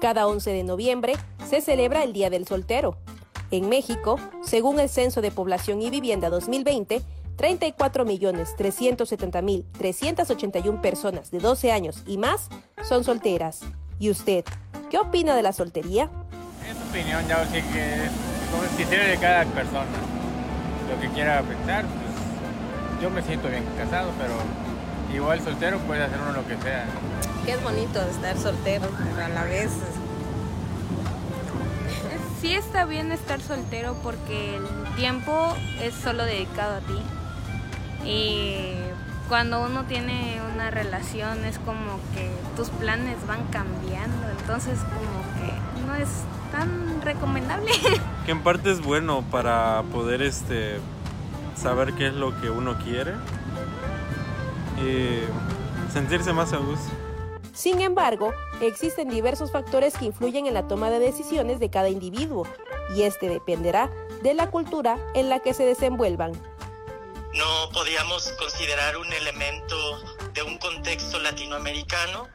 Cada 11 de noviembre se celebra el Día del Soltero. En México, según el Censo de Población y Vivienda 2020, 34.370.381 personas de 12 años y más son solteras. ¿Y usted, qué opina de la soltería? Es opinión, ya sé que es criterio de cada persona. Lo que quiera pensar, pues yo me siento bien casado, pero igual soltero puede hacer uno lo que sea. Que es bonito estar soltero, pero a la vez sí está bien estar soltero porque el tiempo es solo dedicado a ti. Y cuando uno tiene una relación es como que tus planes van cambiando, entonces como que no es tan recomendable. Que en parte es bueno para poder este saber qué es lo que uno quiere y sentirse más a gusto. Sin embargo, existen diversos factores que influyen en la toma de decisiones de cada individuo, y este dependerá de la cultura en la que se desenvuelvan. No podíamos considerar un elemento de un contexto latinoamericano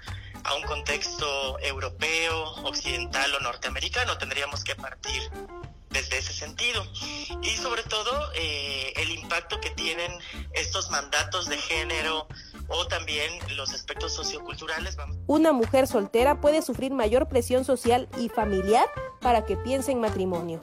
a un contexto europeo, occidental o norteamericano. Tendríamos que partir desde ese sentido. Y sobre todo eh, el impacto que tienen estos mandatos de género o también los aspectos socioculturales. Una mujer soltera puede sufrir mayor presión social y familiar para que piense en matrimonio.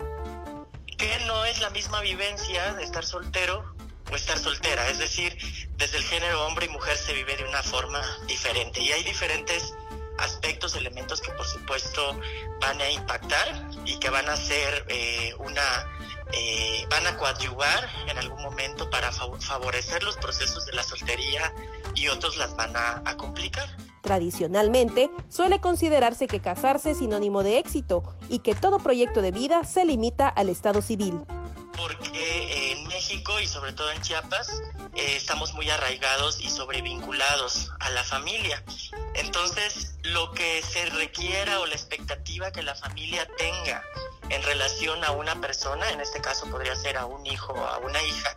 Que no es la misma vivencia de estar soltero o estar soltera, es decir, desde el género hombre y mujer se vive de una forma diferente y hay diferentes aspectos, elementos que por supuesto van a impactar y que van a ser eh, una, eh, van a coadyuvar en algún momento para favorecer los procesos de la soltería y otros las van a, a complicar. Tradicionalmente, suele considerarse que casarse es sinónimo de éxito y que todo proyecto de vida se limita al estado civil. Porque en México y sobre todo en Chiapas eh, estamos muy arraigados y sobrevinculados a la familia. Entonces, lo que se requiera o la expectativa que la familia tenga en relación a una persona, en este caso podría ser a un hijo o a una hija,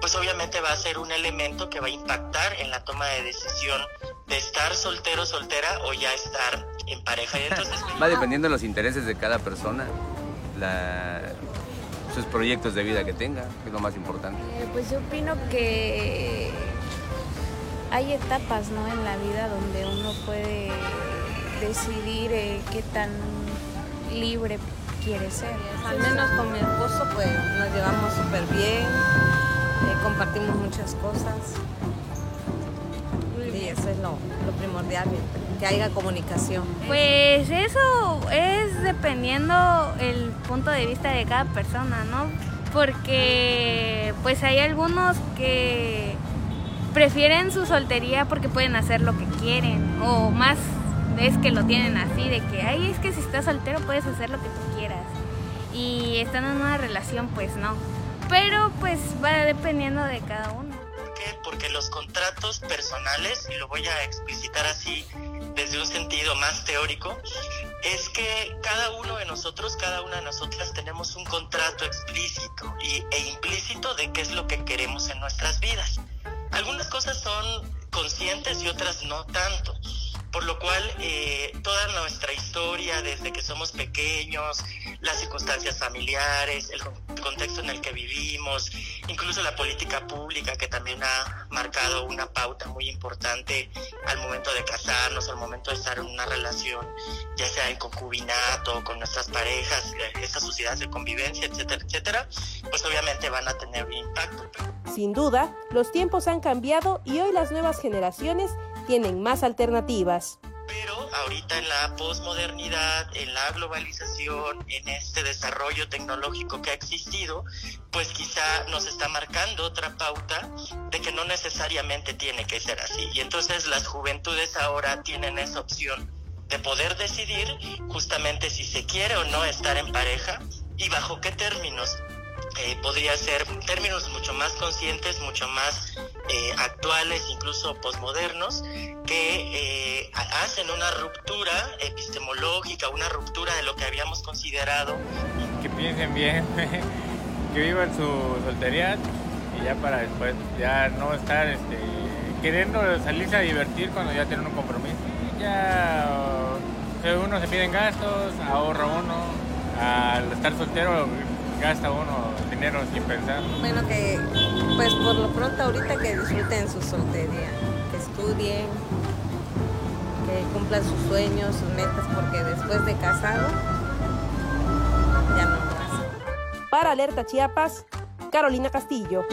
pues obviamente va a ser un elemento que va a impactar en la toma de decisión de estar soltero, soltera o ya estar en pareja. Y entonces, va dependiendo de los intereses de cada persona, sus proyectos de vida que tenga, que es lo más importante. Eh, pues yo opino que hay etapas ¿no? en la vida donde uno puede decidir eh, qué tan libre quiere ser. Al menos con mi esposo pues nos llevamos súper bien, eh, compartimos muchas cosas y eso es lo, lo primordial, que haya comunicación. Pues eso es dependiendo el punto de vista de cada persona, ¿no? Porque pues hay algunos que prefieren su soltería porque pueden hacer lo que quieren o más es que lo tienen así de que ay es que si estás soltero puedes hacer lo que tú quieras y están en una relación pues no pero pues va dependiendo de cada uno ¿Por qué? Porque los contratos personales, y lo voy a explicitar así desde un sentido más teórico, es que cada uno de nosotros, cada una de nosotras tenemos un contrato explícito y, e implícito de qué es lo que queremos en nuestras vidas. Algunas cosas son conscientes y otras no tanto. Por lo cual, eh, toda nuestra historia, desde que somos pequeños, las circunstancias familiares, el contexto en el que vivimos, incluso la política pública que también ha marcado una pauta muy importante al momento de casarnos, al momento de estar en una relación, ya sea en concubinato, con nuestras parejas, eh, estas sociedades de convivencia, etcétera, etcétera, pues obviamente van a tener un impacto. Sin duda, los tiempos han cambiado y hoy las nuevas generaciones tienen más alternativas. Pero ahorita en la posmodernidad, en la globalización, en este desarrollo tecnológico que ha existido, pues quizá nos está marcando otra pauta de que no necesariamente tiene que ser así. Y entonces las juventudes ahora tienen esa opción de poder decidir justamente si se quiere o no estar en pareja y bajo qué términos. Eh, podría ser términos mucho más conscientes, mucho más eh, actuales, incluso posmodernos, que eh, hacen una ruptura epistemológica, una ruptura de lo que habíamos considerado. Que piensen bien, que vivan su soltería y ya para después ya no estar este, queriendo salirse a divertir cuando ya tienen un compromiso. Ya uno se piden gastos, ahorra uno. Al estar soltero gasta uno dinero sin pensar. Bueno, que pues por lo pronto ahorita que disfruten su soltería, que estudien, que cumplan sus sueños, sus metas, porque después de casado ya no lo hacen. Para Alerta Chiapas, Carolina Castillo.